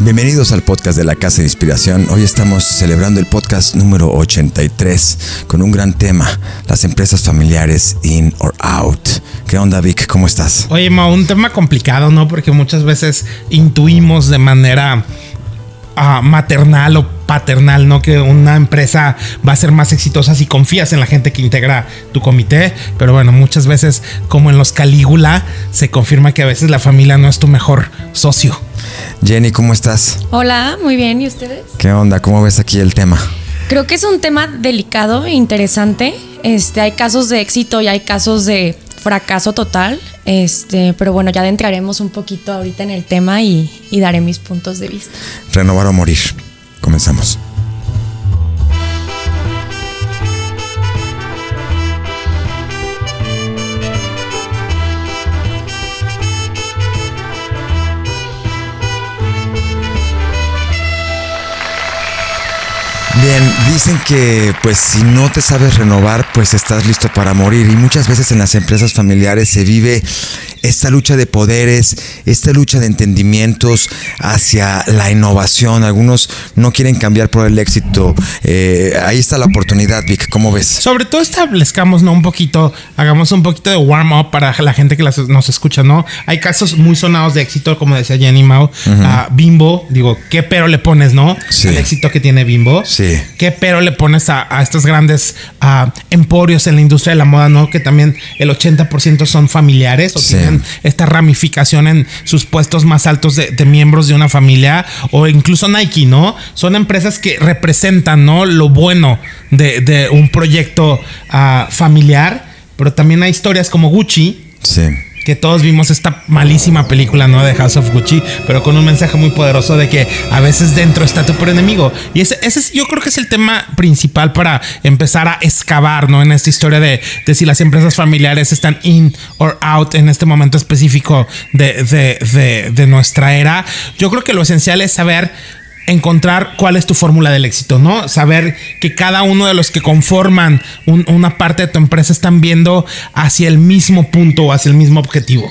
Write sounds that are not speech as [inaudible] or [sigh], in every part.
Bienvenidos al podcast de la Casa de Inspiración. Hoy estamos celebrando el podcast número 83 con un gran tema, las empresas familiares in or out. ¿Qué onda Vic? ¿Cómo estás? Oye, Ma, un tema complicado, ¿no? Porque muchas veces intuimos de manera maternal o paternal, ¿no? Que una empresa va a ser más exitosa si confías en la gente que integra tu comité. Pero bueno, muchas veces, como en los Calígula, se confirma que a veces la familia no es tu mejor socio. Jenny, ¿cómo estás? Hola, muy bien. ¿Y ustedes? ¿Qué onda? ¿Cómo ves aquí el tema? Creo que es un tema delicado e interesante. Este, hay casos de éxito y hay casos de fracaso total. Este, pero bueno, ya adentraremos un poquito ahorita en el tema y, y daré mis puntos de vista. Renovar o morir. Comenzamos. Bien, dicen que pues si no te sabes renovar, pues estás listo para morir. Y muchas veces en las empresas familiares se vive esta lucha de poderes, esta lucha de entendimientos hacia la innovación. Algunos no quieren cambiar por el éxito. Eh, ahí está la oportunidad, Vic. ¿Cómo ves? Sobre todo establezcamos, ¿no? Un poquito, hagamos un poquito de warm up para la gente que las- nos escucha, ¿no? Hay casos muy sonados de éxito, como decía Jenny Mao. a Bimbo, digo, ¿qué pero le pones, no? Sí. El éxito que tiene Bimbo. Sí. ¿Qué pero le pones a, a estos grandes ah, emporios en la industria de la moda, no? Que también el 80% son familiares o Sí. tienen esta ramificación en sus puestos más altos de, de miembros de una familia o incluso Nike, ¿no? Son empresas que representan, ¿no? Lo bueno de, de un proyecto ah, familiar, pero también hay historias como Gucci, Sí. Que todos vimos esta malísima película, ¿no? De House of Gucci, pero con un mensaje muy poderoso de que a veces dentro está tu peor enemigo. Y ese, ese es, yo creo que es el tema principal para empezar a excavar, ¿no? En esta historia de, de si las empresas familiares están in or out en este momento específico de, de, de, de nuestra era. Yo creo que lo esencial es saber encontrar cuál es tu fórmula del éxito, ¿no? Saber que cada uno de los que conforman un- una parte de tu empresa están viendo hacia el mismo punto o hacia el mismo objetivo.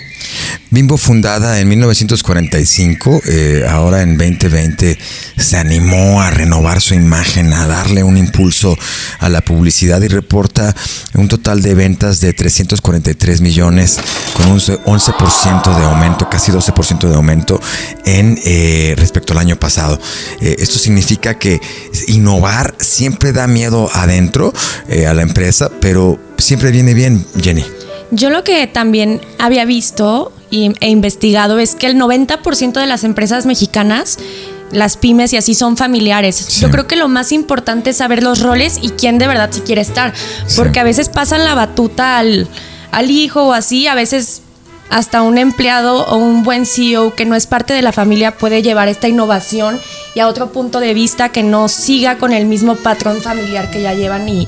Bimbo fundada en 1945, eh, ahora en 2020 se animó a renovar su imagen, a darle un impulso a la publicidad y reporta un total de ventas de 343 millones con un 11% de aumento, casi 12% de aumento en eh, respecto al año pasado. Eh, esto significa que innovar siempre da miedo adentro a la empresa, pero siempre viene bien, Jenny. Yo lo que también había visto y, e investigado es que el 90% de las empresas mexicanas, las pymes y así son familiares. Sí. Yo creo que lo más importante es saber los roles y quién de verdad se quiere estar. Sí. Porque a veces pasan la batuta al, al hijo o así, a veces hasta un empleado o un buen CEO que no es parte de la familia puede llevar esta innovación y a otro punto de vista que no siga con el mismo patrón familiar que ya llevan y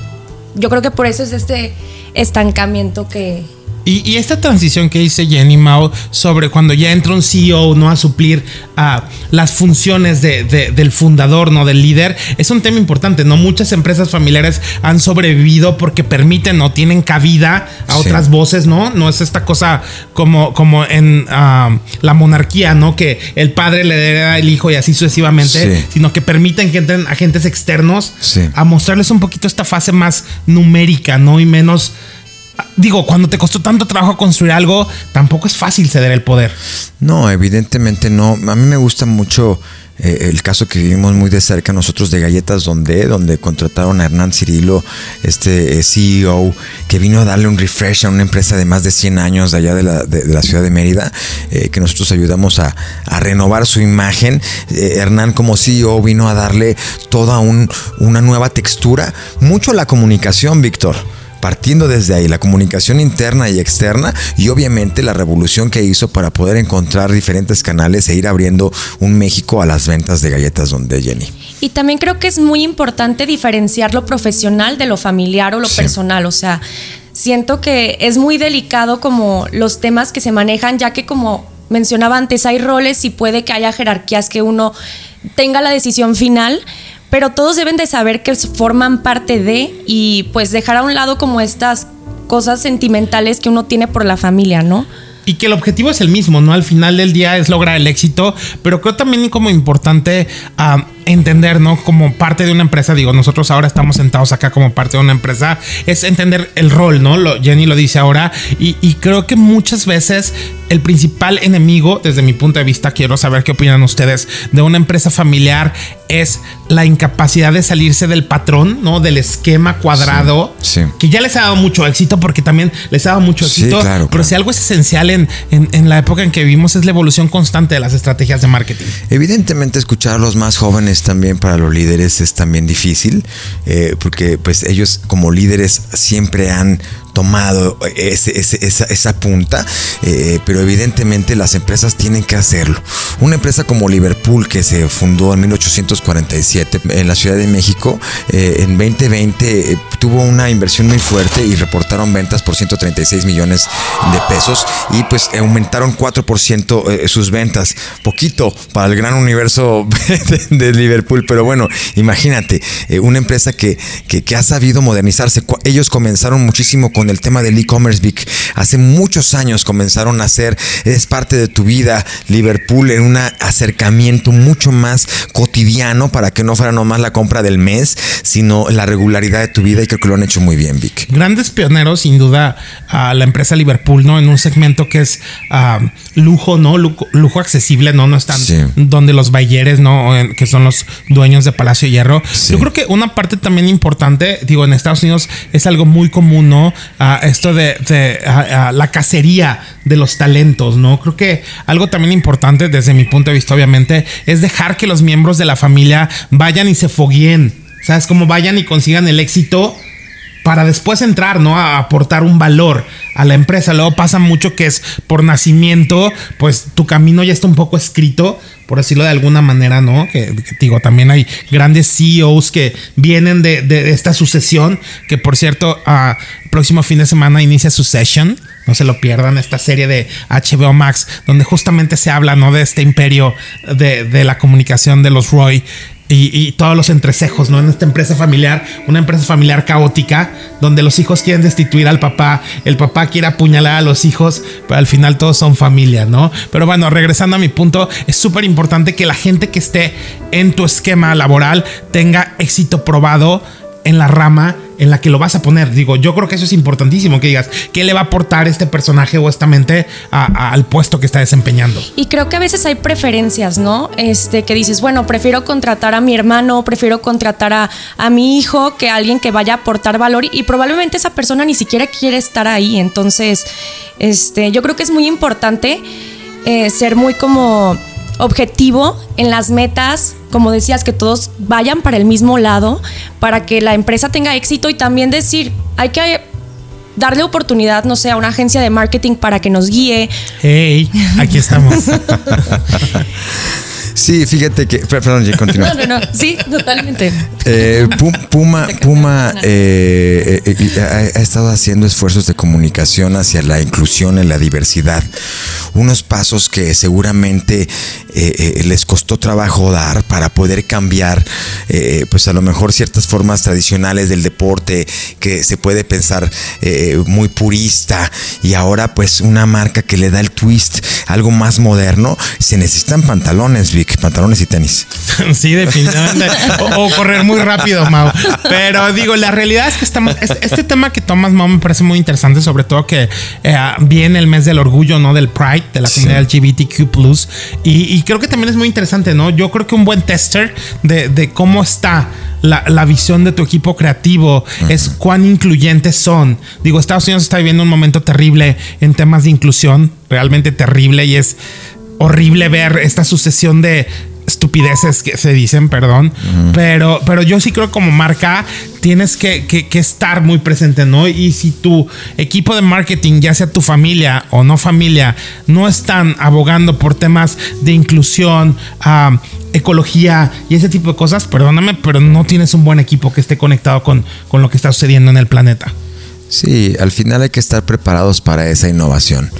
yo creo que por eso es este estancamiento que, Y, y esta transición que dice Jenny Mao sobre cuando ya entra un CEO no a suplir a las funciones de- de- del fundador, no del líder, es un tema importante. No muchas empresas familiares han sobrevivido porque permiten o tienen cabida a Sí. otras voces, ¿no? No es esta cosa como, como en ah, la monarquía, ¿no? Que el padre le hereda al hijo y así sucesivamente, Sí. sino que permiten que entren agentes externos Sí. a mostrarles un poquito esta fase más numérica, ¿no? Y menos Digo, cuando te costó tanto trabajo construir algo, tampoco es fácil ceder el poder. No, evidentemente no. A mí me gusta mucho eh, el caso que vivimos muy de cerca nosotros de Galletas Donde, donde contrataron a Hernán Cirilo, este eh, CEO, que vino a darle un refresh a una empresa de más de 100 años de allá de la, ciudad de Mérida, eh, que nosotros ayudamos a, renovar su imagen. Hernán como CEO vino a darle toda un- una nueva textura, mucho la comunicación, Víctor partiendo desde ahí, la comunicación interna y externa y obviamente la revolución que hizo para poder encontrar diferentes canales e ir abriendo un México a las ventas de galletas donde Jenny. Y también creo que es muy importante diferenciar lo profesional de lo familiar o lo Sí. personal. O sea, siento que es muy delicado como los temas que se manejan, ya que como mencionaba antes, hay roles y puede que haya jerarquías que uno tenga la decisión final, pero todos deben de saber que forman parte de y pues dejar a un lado como estas cosas sentimentales que uno tiene por la familia, ¿no? y que el objetivo es el mismo, ¿no? Al final del día es lograr el éxito, pero creo también como importante ah, entender, ¿no? Como parte de una empresa, digo, nosotros ahora estamos sentados acá como parte de una empresa, es entender el rol, ¿no? Lo, Jenny lo dice ahora, y, y creo que muchas veces el principal enemigo, desde mi punto de vista, quiero saber qué opinan ustedes, de una empresa familiar es la incapacidad de salirse del patrón, ¿no? Del esquema cuadrado, que ya les ha dado mucho éxito, porque también les ha dado mucho éxito, pero si algo es esencial en, en, la época en que vivimos es la evolución constante de las estrategias de marketing. Evidentemente escuchar a los más jóvenes también para los líderes es también difícil, eh, porque pues ellos como líderes siempre han tomado esa, punta, eh, pero evidentemente las empresas tienen que hacerlo. Una empresa como Liverpool, que se fundó en 1847 en la Ciudad de México, eh, en 2020 eh, tuvo una inversión muy fuerte y reportaron ventas por 136 millones de pesos y pues aumentaron 4% sus ventas. Poquito para el gran universo [laughs] de, Liverpool, pero bueno, imagínate, una empresa que, que, que ha sabido modernizarse. Ellos comenzaron muchísimo con el tema del e-commerce, Vic. Hace muchos años comenzaron a hacer, es parte de tu vida, Liverpool, en un acercamiento mucho más cotidiano para que no fuera nomás la compra del mes, sino la regularidad de tu vida y creo que lo han hecho muy bien, Vic. Grandes pioneros, sin duda, a la empresa Liverpool, ¿no? En un segmento que es ah, lujo, ¿no? Lujo, accesible, ¿no? No están donde los bayeres, ¿no? Que son los dueños de Palacio Hierro. Yo creo que una parte también importante, digo, en Estados Unidos es algo muy común, ¿no? Esto de, la cacería de los talentos, ¿no? Creo que algo también importante desde mi punto de vista, obviamente, es dejar que los miembros de la familia vayan y se fogueen, ¿sabes? Como vayan y consigan el éxito para después entrar, ¿no? A aportar un valor a la empresa. Luego pasa mucho que es por nacimiento, pues tu camino ya está un poco escrito, por decirlo de alguna manera, ¿no? Que, digo, también hay grandes CEOs que vienen de, esta sucesión, que por cierto, a próximo fin de semana inicia Succession. No se lo pierdan, esta serie de HBO Max, donde justamente se habla, ¿no? De este imperio de la comunicación de los Roy y, todos los entrecejos, ¿no? En esta empresa familiar, una empresa familiar caótica, donde los hijos quieren destituir al papá, el papá quiere apuñalar a los hijos, pero al final todos son familia, ¿no? Pero bueno, regresando a mi punto, es súper importante que la gente que esté en tu esquema laboral tenga éxito probado en la rama en la que lo vas a poner. Digo, yo creo que eso es importantísimo, que digas, ¿qué le va a aportar este personaje o esta mente al puesto que está desempeñando? Y creo que a veces hay preferencias, ¿no? Este, que dices, bueno, prefiero contratar a mi hermano, prefiero contratar a, a mi hijo que a alguien que vaya a aportar valor y probablemente esa persona ni siquiera quiere estar ahí. Entonces, este, yo creo que es muy importante eh, ser muy como objetivo en las metas, como decías, que todos vayan para el mismo lado, para que la empresa tenga éxito y también decir, hay que darle oportunidad, no sé, a una agencia de marketing para que nos guíe. Hey, aquí estamos. [laughs] Sí, fíjate que. Perdón, ya continúa. No, no, no. Sí, totalmente. Eh, Puma, Puma eh, eh, ha, estado haciendo esfuerzos de comunicación hacia la inclusión y la diversidad. Unos pasos que seguramente les costó trabajo dar para poder cambiar, pues a lo mejor ciertas formas tradicionales del deporte que se puede pensar muy purista y ahora, pues, una marca que le da el twist, algo más moderno. Se necesitan pantalones, Vic pantalones y tenis. [laughs] Sí, definitivamente. o, correr muy rápido, Mau. Pero digo, la realidad es que estamos. Este, tema que tomas, Mau, me parece muy interesante, sobre todo que eh, viene el mes del orgullo, ¿no? Del Pride, de la comunidad LGBTQ. Y, y, creo que también es muy interesante, ¿no? Yo creo que un buen tester de, cómo está la, visión de tu equipo creativo es cuán incluyentes son. Digo, Estados Unidos está viviendo un momento terrible en temas de inclusión, realmente terrible, y es horrible ver esta sucesión de estupideces que se dicen, perdón. pero, pero yo sí creo que como marca tienes que, estar muy presente, ¿no? Y si tu equipo de marketing, ya sea tu familia o no familia, no están abogando por temas de inclusión, ecología y ese tipo de cosas, perdóname, pero no tienes un buen equipo que esté conectado con, con lo que está sucediendo en el planeta. Sí, al final hay que estar preparados para esa innovación.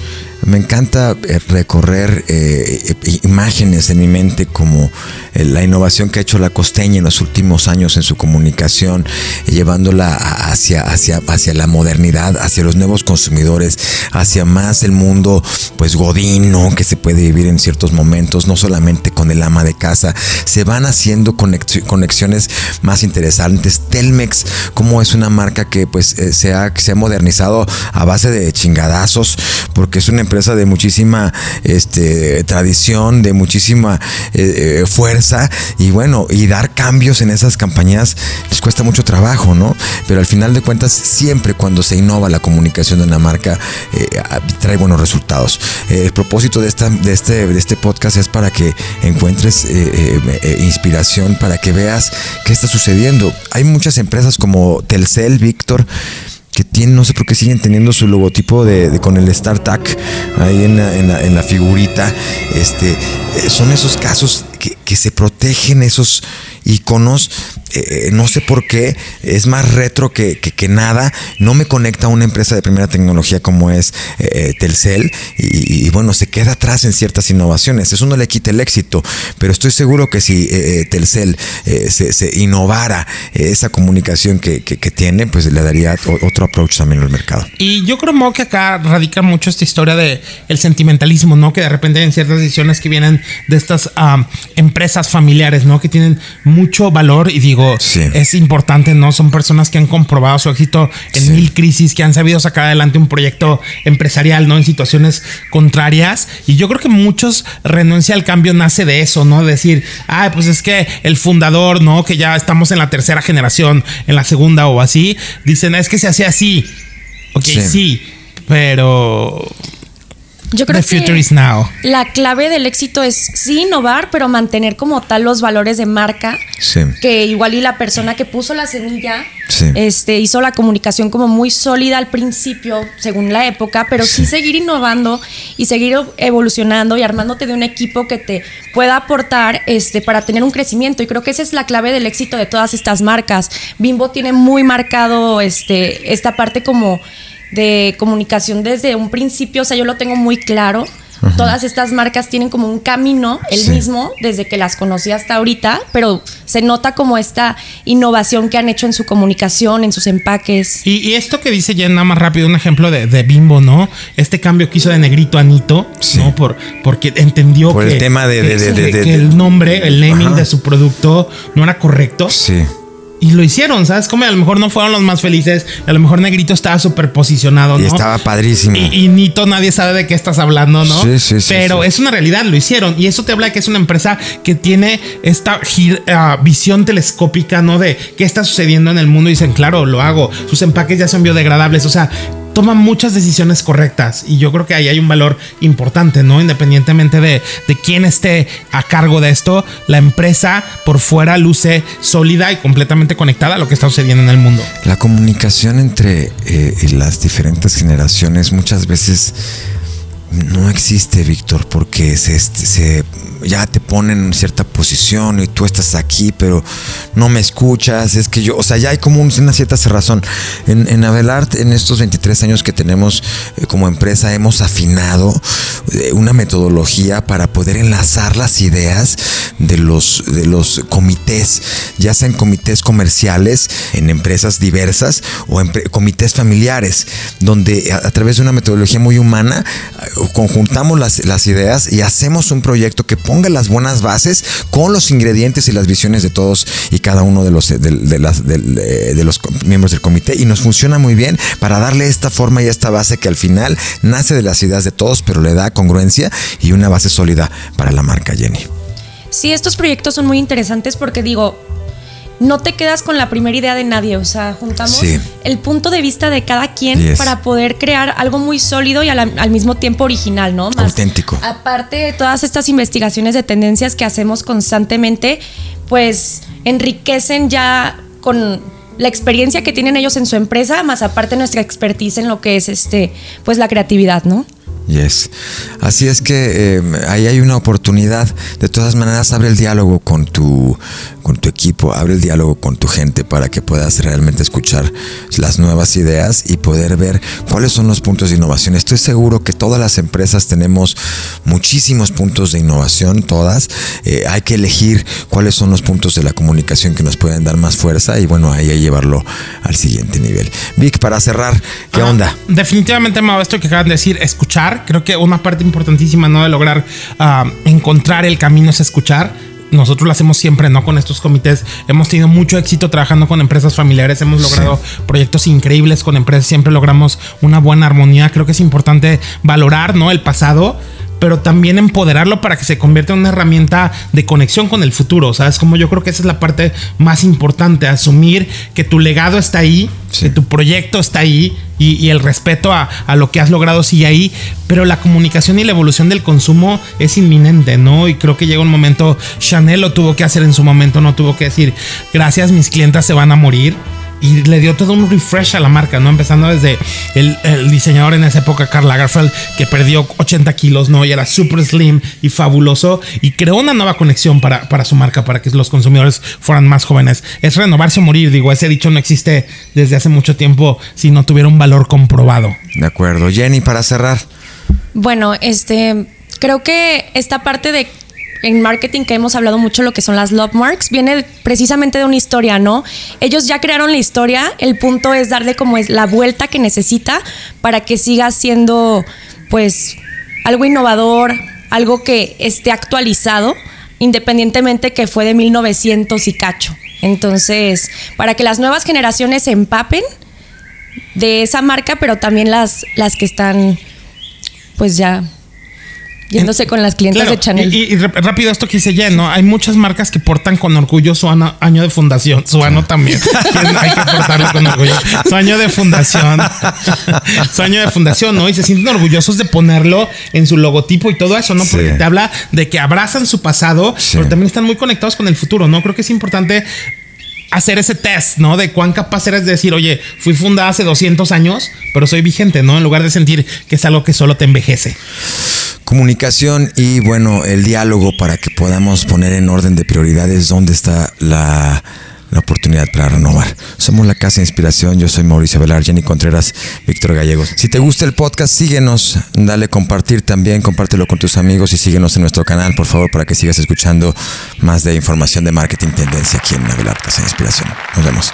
Me encanta eh, recorrer eh, imágenes en mi mente como eh, la innovación que ha hecho la costeña en los últimos años en su comunicación, llevándola hacia, hacia, hacia la modernidad, hacia los nuevos consumidores, hacia más el mundo pues godino que se puede vivir en ciertos momentos, no solamente con el ama de casa, se van haciendo conexiones más interesantes. Telmex, como es una marca que pues se, ha, se ha modernizado a base de chingadazos, porque es una empresa de muchísima este, tradición, de muchísima eh, fuerza y bueno, y dar cambios en esas campañas les cuesta mucho trabajo, ¿no? Pero al final de cuentas, siempre cuando se innova la comunicación de una marca, eh, trae buenos resultados. Eh, el propósito de, esta, de, este, de este podcast es para que encuentres inspiración, para que veas qué está sucediendo. Hay muchas empresas como Telcel, Víctor, que tienen, no sé por qué siguen teniendo su logotipo de, con el StarTac ahí en la, en la, figurita. Este, eh, son esos casos que, se protegen esos iconos eh, no sé por qué, es más retro que, que, nada, no me conecta a una empresa de primera tecnología como es eh, Telcel y, bueno, se queda atrás en ciertas innovaciones, eso no le quita el éxito, pero estoy seguro que si eh, Telcel se, se, innovara esa comunicación que, que, tiene, pues le daría otro approach también al mercado. Y yo creo que acá radica mucho esta historia de el sentimentalismo, ¿no? Que de repente hay ciertas decisiones que vienen de estas empresas familiares, ¿no? Que tienen mucho valor y digo, es importante, ¿no? Son personas que han comprobado su éxito en mil crisis, que han sabido sacar adelante un proyecto empresarial, ¿no? En situaciones contrarias. Y yo creo que muchos renuncia al cambio nace de eso, ¿no? Decir, ah, pues es que el fundador, ¿no? Que ya estamos en la tercera generación, en la segunda o así, dicen, es que se hace así. Ok, sí pero yo creo que la clave del éxito es sí innovar, pero mantener como tal los valores de marca. Que igual y la persona que puso la semilla este, hizo la comunicación como muy sólida al principio, según la época, pero sí. seguir innovando y seguir evolucionando y armándote de un equipo que te pueda aportar este, para tener un crecimiento. Y creo que esa es la clave del éxito de todas estas marcas. Bimbo tiene muy marcado este, esta parte como de comunicación desde un principio, o sea, yo lo tengo muy claro. Todas estas marcas tienen como un camino, el mismo, desde que las conocí hasta ahorita, pero se nota como esta innovación que han hecho en su comunicación, en sus empaques. Y, esto que dice Jen, nada más rápido, un ejemplo de, Bimbo, ¿no? Este cambio que hizo de negrito a Nito, ¿no? Por, porque entendió que, el tema de, el nombre, el naming de su producto no era correcto. Sí y lo hicieron, ¿sabes? Como a lo mejor no fueron los más felices, a lo mejor Negrito estaba súper posicionado, ¿no? Y estaba padrísimo. Y, Nito, nadie sabe de qué estás hablando, ¿no? Sí, sí, sí. Pero es una realidad, lo hicieron. Y eso te habla de que es una empresa que tiene esta ah, visión telescópica, ¿no? De qué está sucediendo en el mundo. Y dicen, claro, lo hago. Sus empaques ya son biodegradables. O sea, toma muchas decisiones correctas y yo creo que ahí hay un valor importante, ¿no? Independientemente de, quién esté a cargo de esto, la empresa por fuera luce sólida y completamente conectada a lo que está sucediendo en el mundo. La comunicación entre eh, las diferentes generaciones muchas veces no existe, Víctor, porque se, se ya te ponen en cierta posición y tú estás aquí, pero no me escuchas. Es que yo, o sea, ya hay como una cierta cerrazón. En, en en estos 23 años que tenemos eh, como empresa, hemos afinado eh, una metodología para poder enlazar las ideas de los, de los comités, ya sean comités comerciales en empresas diversas o en comités familiares, donde a, través de una metodología muy humana conjuntamos las, las ideas y hacemos un proyecto que ponga las buenas bases con los ingredientes y las visiones de todos y cada uno de los, de, de, los miembros del comité y nos funciona muy bien para darle esta forma y esta base que al final nace de las ideas de todos, pero le da congruencia y una base sólida para la marca Jenny. Sí, estos proyectos son muy interesantes porque digo, no te quedas con la primera idea de nadie, o sea, juntamos el punto de vista de cada quien para poder crear algo muy sólido y al, mismo tiempo original, ¿no? Auténtico. Aparte de todas estas investigaciones de tendencias que hacemos constantemente, pues enriquecen ya con la experiencia que tienen ellos en su empresa, más aparte nuestra expertise en lo que es este, pues la creatividad, ¿no? Yes. Así es que eh, ahí hay una oportunidad. De todas maneras, abre el diálogo con tu, con tu equipo, abre el diálogo con tu gente para que puedas realmente escuchar las nuevas ideas y poder ver cuáles son los puntos de innovación. Estoy seguro que todas las empresas tenemos muchísimos puntos de innovación, todas. Eh, hay que elegir cuáles son los puntos de la comunicación que nos pueden dar más fuerza y bueno, ahí hay que llevarlo al siguiente nivel. Vic, para cerrar, ¿qué onda? Definitivamente, Mau, esto que acaban de decir, escuchar Creo que una parte importantísima ¿no? de lograr uh, encontrar el camino es escuchar nosotros lo hacemos siempre, ¿no? Con estos comités. Hemos tenido mucho éxito trabajando con empresas familiares. Hemos logrado sí. proyectos increíbles con empresas. Siempre logramos una buena armonía. Creo que es importante valorar, ¿no? El pasado pero también empoderarlo para que se convierta en una herramienta de conexión con el futuro. ¿Sabes? Como yo creo que esa es la parte más importante, asumir que tu legado está ahí, sí. que tu proyecto está ahí y, y el respeto a, a, lo que has logrado sigue ahí, pero la comunicación y la evolución del consumo es inminente, ¿no? Y creo que llega un momento, Chanel lo tuvo que hacer en su momento, no tuvo que decir, gracias, mis clientas se van a morir y le dio todo un refresh a la marca, ¿no? Empezando desde el, el, diseñador en esa época, Karl Lagerfeld, que perdió 80 kilos, ¿no? Y era súper slim y fabuloso y creó una nueva conexión para, para su marca, para que los consumidores fueran más jóvenes. Es renovarse o morir, digo, ese dicho no existe desde hace mucho tiempo si no tuviera un valor comprobado. De acuerdo. Jenny, para cerrar. Bueno, este, creo que esta parte de en marketing que hemos hablado mucho lo que son las love marks viene precisamente de una historia, ¿no? Ellos ya crearon la historia, el punto es darle como es la vuelta que necesita para que siga siendo pues algo innovador, algo que esté actualizado, independientemente que fue de 1900 y cacho. Entonces, para que las nuevas generaciones se empapen de esa marca, pero también las, las que están pues ya yéndose con las clientes claro, de Chanel. Y, y, rápido esto que dice Jen, ¿no? Hay muchas marcas que portan con orgullo su año, año de fundación. Su año también. [laughs] Hay que portarlo con orgullo. Su año de fundación. su año de fundación, ¿no? Y se sienten orgullosos de ponerlo en su logotipo y todo eso, ¿no? Porque sí. te habla de que abrazan su pasado, sí. pero también están muy conectados con el futuro, ¿no? Creo que es importante hacer ese test, ¿no? De cuán capaz eres de decir, oye, fui fundada hace 200 años, pero soy vigente, ¿no? En lugar de sentir que es algo que solo te envejece comunicación y bueno, el diálogo para que podamos poner en orden de prioridades dónde está la, la oportunidad para renovar. Somos la Casa de Inspiración, yo soy Mauricio Velar, Jenny Contreras, Víctor Gallegos. Si te gusta el podcast, síguenos, dale compartir también, compártelo con tus amigos y síguenos en nuestro canal, por favor, para que sigas escuchando más de información de marketing tendencia aquí en Velar Casa de Inspiración. Nos vemos.